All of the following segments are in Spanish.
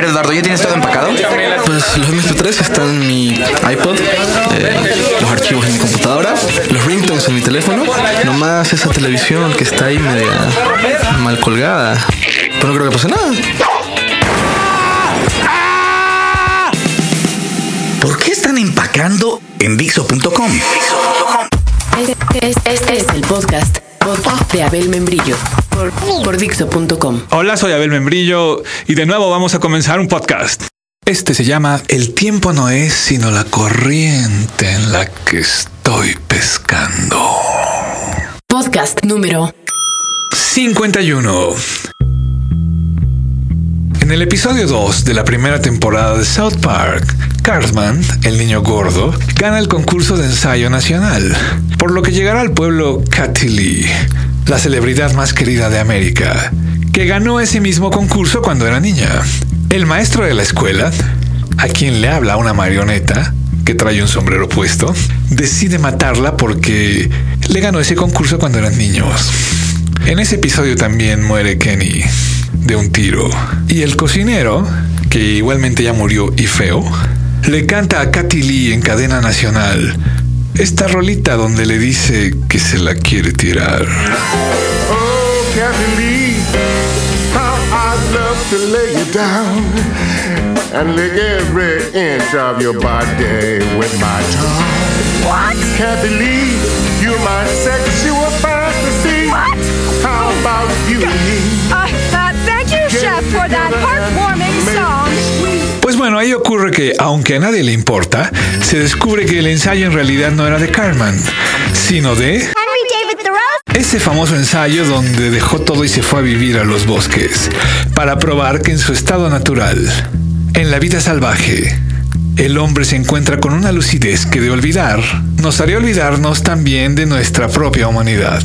ver, Eduardo, ¿ya tienes todo empacado? Pues los MP3 están en mi iPod, eh, los archivos en mi computadora, los ringtones en mi teléfono, nomás esa televisión que está ahí media mal colgada. Pero no creo que pase nada. ¿Por qué están empacando en Dixo.com? Este, este- este es el podcast, podcast de Abel Membrillo por, por Dixo.com. Hola, soy Abel Membrillo y de nuevo vamos a comenzar un podcast. Este se llama El tiempo no es sino la corriente en la que estoy pescando. Podcast número 51. En el episodio 2 de la primera temporada de South Park, Cartman, el niño gordo, gana el concurso de ensayo nacional, por lo que llegará al pueblo Lee, la celebridad más querida de América, que ganó ese mismo concurso cuando era niña. El maestro de la escuela, a quien le habla una marioneta, que trae un sombrero puesto, decide matarla porque le ganó ese concurso cuando eran niños. En ese episodio también muere Kenny de un tiro. Y el cocinero, que igualmente ya murió y feo, le canta a Katy Lee en cadena nacional esta rolita donde le dice que se la quiere tirar. Oh, Kathy Lee, how I'd love to lay you down and lick every inch of your body with my tongue. What? Kathy Lee, you're my sexual fantasy. What? How about you and me? Bueno, ahí ocurre que, aunque a nadie le importa, se descubre que el ensayo en realidad no era de Carmen, sino de Henry David Thoreau. ese famoso ensayo donde dejó todo y se fue a vivir a los bosques, para probar que en su estado natural, en la vida salvaje, el hombre se encuentra con una lucidez que de olvidar nos haría olvidarnos también de nuestra propia humanidad.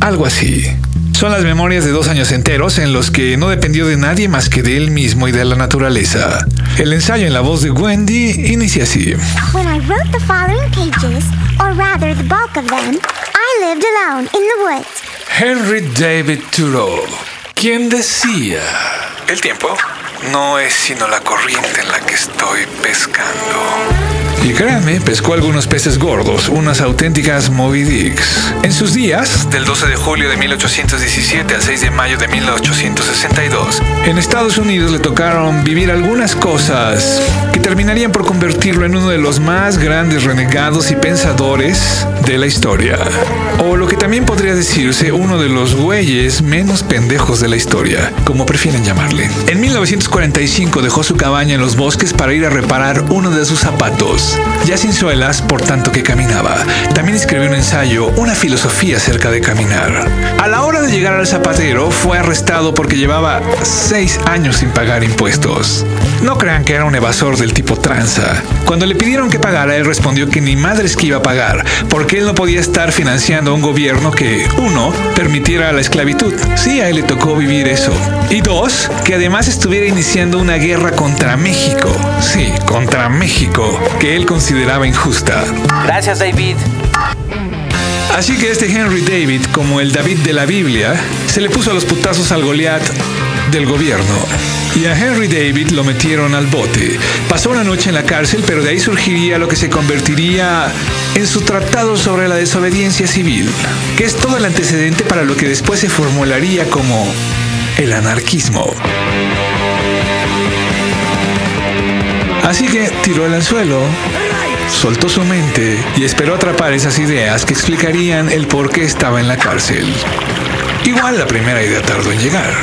Algo así. Son las memorias de dos años enteros en los que no dependió de nadie más que de él mismo y de la naturaleza. El ensayo en la voz de Wendy inicia así. When I wrote the following pages, or rather the bulk of them, I lived alone in the woods. Henry David Thoreau, quien decía, el tiempo no es sino la corriente en la que estoy pescando. Créanme, pescó algunos peces gordos, unas auténticas Moby Dicks. En sus días, del 12 de julio de 1817 al 6 de mayo de 1862, en Estados Unidos le tocaron vivir algunas cosas que terminarían por convertirlo en uno de los más grandes renegados y pensadores de la historia. O lo que también podría decirse uno de los güeyes menos pendejos de la historia, como prefieren llamarle. En 1945 dejó su cabaña en los bosques para ir a reparar uno de sus zapatos, ya sin suelas por tanto que caminaba. También escribió un ensayo, una filosofía acerca de caminar. A la hora de llegar al zapatero fue arrestado porque llevaba seis años sin pagar impuestos. No crean que era un evasor del tipo tranza. Cuando le pidieron que pagara, él respondió que ni madres que iba a pagar, porque él no podía estar financiando a un gobierno que, uno, permitiera la esclavitud. Sí, a él le tocó vivir eso. Y dos, que además estuviera iniciando una guerra contra México. Sí, contra México, que él consideraba injusta. Gracias, David. Así que este Henry David, como el David de la Biblia, se le puso a los putazos al Goliat del gobierno. Y a Henry David lo metieron al bote. Pasó una noche en la cárcel, pero de ahí surgiría lo que se convertiría en su tratado sobre la desobediencia civil, que es todo el antecedente para lo que después se formularía como el anarquismo. Así que tiró el anzuelo, soltó su mente y esperó atrapar esas ideas que explicarían el por qué estaba en la cárcel. Igual la primera idea tardó en llegar,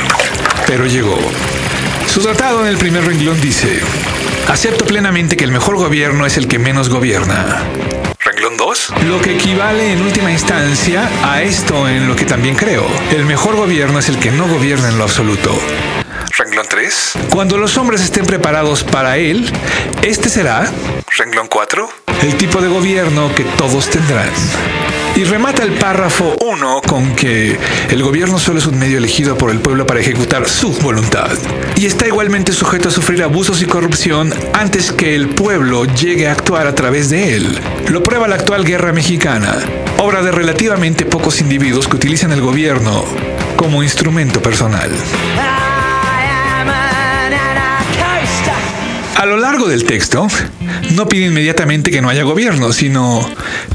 pero llegó. Su tratado en el primer renglón dice, acepto plenamente que el mejor gobierno es el que menos gobierna. Renglón 2. Lo que equivale en última instancia a esto en lo que también creo. El mejor gobierno es el que no gobierna en lo absoluto. Renglón 3. Cuando los hombres estén preparados para él, este será, renglón 4, el tipo de gobierno que todos tendrán. Y remata el párrafo 1 con que el gobierno solo es un medio elegido por el pueblo para ejecutar su voluntad. Y está igualmente sujeto a sufrir abusos y corrupción antes que el pueblo llegue a actuar a través de él. Lo prueba la actual guerra mexicana, obra de relativamente pocos individuos que utilizan el gobierno como instrumento personal. Largo del texto, no pide inmediatamente que no haya gobierno, sino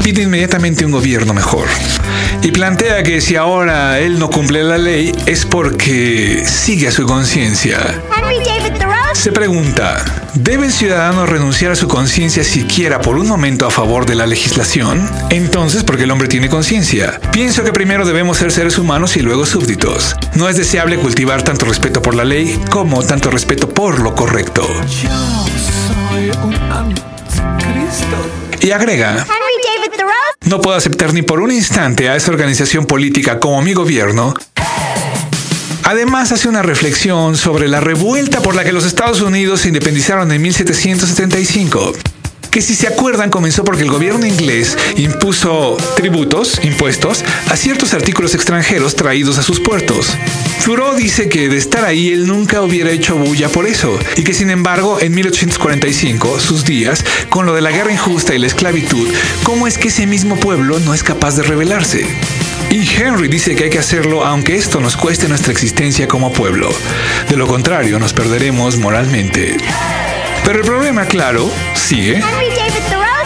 pide inmediatamente un gobierno mejor. Y plantea que si ahora él no cumple la ley es porque sigue a su conciencia. Se pregunta, ¿debe el ciudadano renunciar a su conciencia siquiera por un momento a favor de la legislación? Entonces, porque el hombre tiene conciencia. Pienso que primero debemos ser seres humanos y luego súbditos. No es deseable cultivar tanto respeto por la ley como tanto respeto por lo correcto. Y agrega, no puedo aceptar ni por un instante a esa organización política como mi gobierno. Además hace una reflexión sobre la revuelta por la que los Estados Unidos se independizaron en 1775 que si se acuerdan comenzó porque el gobierno inglés impuso tributos, impuestos, a ciertos artículos extranjeros traídos a sus puertos. Thoreau dice que de estar ahí él nunca hubiera hecho bulla por eso, y que sin embargo en 1845, sus días, con lo de la guerra injusta y la esclavitud, ¿cómo es que ese mismo pueblo no es capaz de rebelarse? Y Henry dice que hay que hacerlo aunque esto nos cueste nuestra existencia como pueblo. De lo contrario, nos perderemos moralmente. Pero el problema, claro, sigue,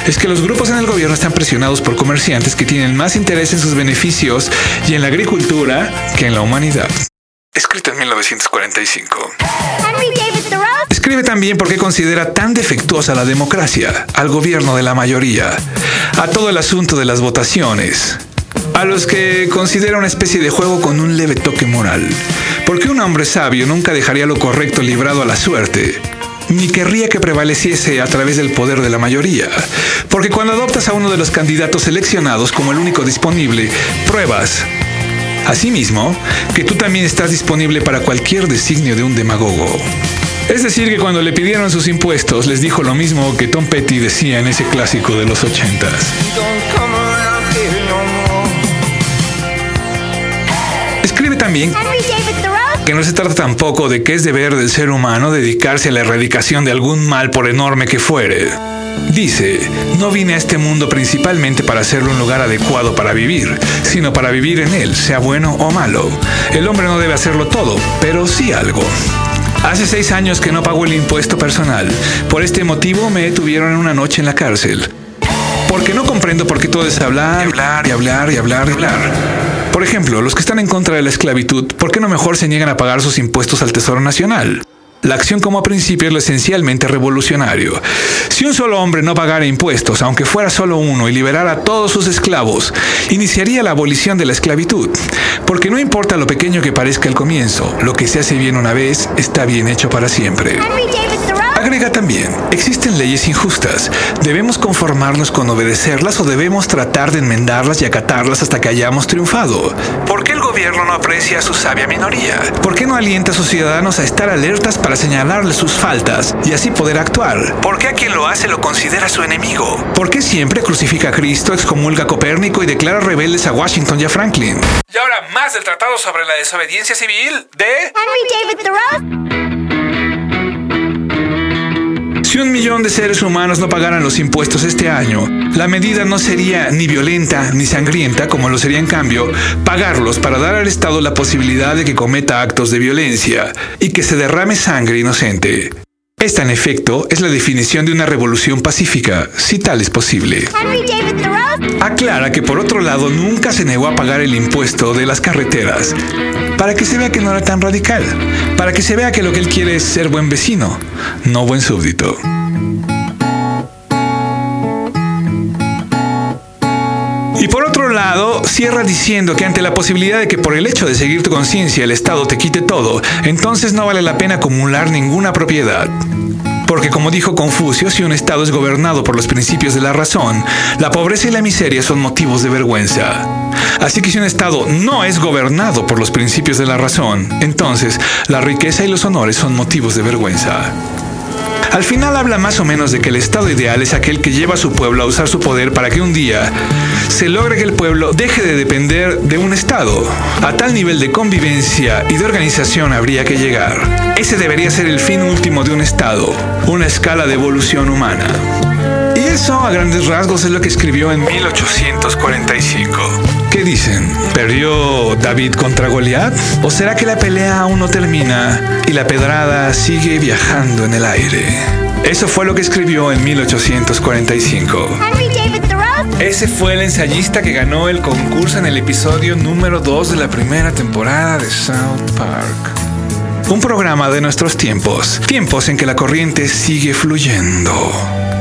es que los grupos en el gobierno están presionados por comerciantes que tienen más interés en sus beneficios y en la agricultura que en la humanidad. Escrito en 1945. Henry David Thoreau. Escribe también por qué considera tan defectuosa la democracia, al gobierno de la mayoría, a todo el asunto de las votaciones, a los que considera una especie de juego con un leve toque moral. Porque un hombre sabio nunca dejaría lo correcto librado a la suerte, ni querría que prevaleciese a través del poder de la mayoría. Porque cuando adoptas a uno de los candidatos seleccionados como el único disponible, pruebas, asimismo, que tú también estás disponible para cualquier designio de un demagogo. Es decir, que cuando le pidieron sus impuestos, les dijo lo mismo que Tom Petty decía en ese clásico de los ochentas. También que no se trata tampoco de que es deber del ser humano dedicarse a la erradicación de algún mal por enorme que fuere. Dice, no vine a este mundo principalmente para hacerlo un lugar adecuado para vivir, sino para vivir en él, sea bueno o malo. El hombre no debe hacerlo todo, pero sí algo. Hace seis años que no pago el impuesto personal. Por este motivo me detuvieron en una noche en la cárcel. Porque no comprendo por qué todo es hablar, y hablar y hablar y hablar y hablar. Por ejemplo, los que están en contra de la esclavitud, ¿por qué no mejor se niegan a pagar sus impuestos al Tesoro Nacional? La acción como principio es lo esencialmente revolucionario. Si un solo hombre no pagara impuestos, aunque fuera solo uno, y liberara a todos sus esclavos, iniciaría la abolición de la esclavitud. Porque no importa lo pequeño que parezca el comienzo, lo que se hace bien una vez está bien hecho para siempre. También, existen leyes injustas. ¿Debemos conformarnos con obedecerlas o debemos tratar de enmendarlas y acatarlas hasta que hayamos triunfado? ¿Por qué el gobierno no aprecia a su sabia minoría? ¿Por qué no alienta a sus ciudadanos a estar alertas para señalarles sus faltas y así poder actuar? ¿Por qué a quien lo hace lo considera su enemigo? ¿Por qué siempre crucifica a Cristo, excomulga a Copérnico y declara rebeldes a Washington y a Franklin? Y ahora más del Tratado sobre la Desobediencia Civil de... Henry David Thoreau. Si un millón de seres humanos no pagaran los impuestos este año, la medida no sería ni violenta ni sangrienta, como lo sería en cambio pagarlos para dar al Estado la posibilidad de que cometa actos de violencia y que se derrame sangre inocente. Esta, en efecto, es la definición de una revolución pacífica, si tal es posible. Henry David Thoreau. Aclara que por otro lado nunca se negó a pagar el impuesto de las carreteras, para que se vea que no era tan radical, para que se vea que lo que él quiere es ser buen vecino, no buen súbdito. Y por otro lado, cierra diciendo que ante la posibilidad de que por el hecho de seguir tu conciencia el Estado te quite todo, entonces no vale la pena acumular ninguna propiedad. Porque como dijo Confucio, si un Estado es gobernado por los principios de la razón, la pobreza y la miseria son motivos de vergüenza. Así que si un Estado no es gobernado por los principios de la razón, entonces la riqueza y los honores son motivos de vergüenza. Al final habla más o menos de que el estado ideal es aquel que lleva a su pueblo a usar su poder para que un día se logre que el pueblo deje de depender de un estado. A tal nivel de convivencia y de organización habría que llegar. Ese debería ser el fin último de un estado, una escala de evolución humana. Eso a grandes rasgos es lo que escribió en 1845. ¿Qué dicen? ¿Perdió David contra Goliat? ¿O será que la pelea aún no termina y la pedrada sigue viajando en el aire? Eso fue lo que escribió en 1845. Henry David Thoreau. Ese fue el ensayista que ganó el concurso en el episodio número 2 de la primera temporada de South Park. Un programa de nuestros tiempos, tiempos en que la corriente sigue fluyendo.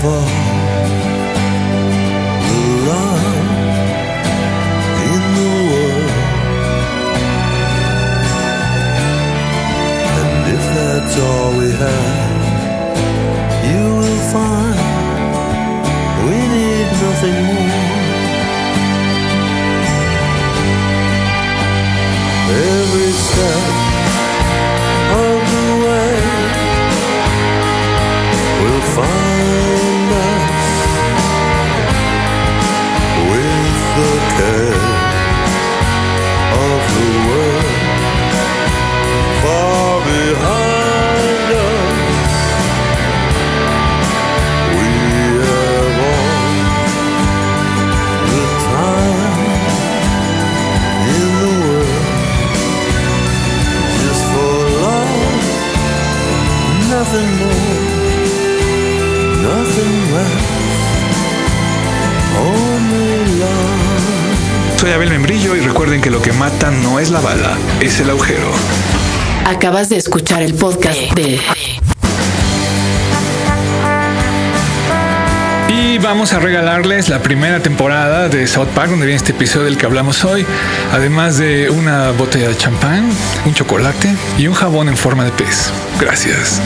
We all the love in the world. And if that's all we have, you will find we need nothing more. Soy Abel Membrillo y recuerden que lo que mata no es la bala, es el agujero. Acabas de escuchar el podcast de Y vamos a regalarles la primera temporada de South Park, donde viene este episodio del que hablamos hoy, además de una botella de champán, un chocolate y un jabón en forma de pez. Gracias.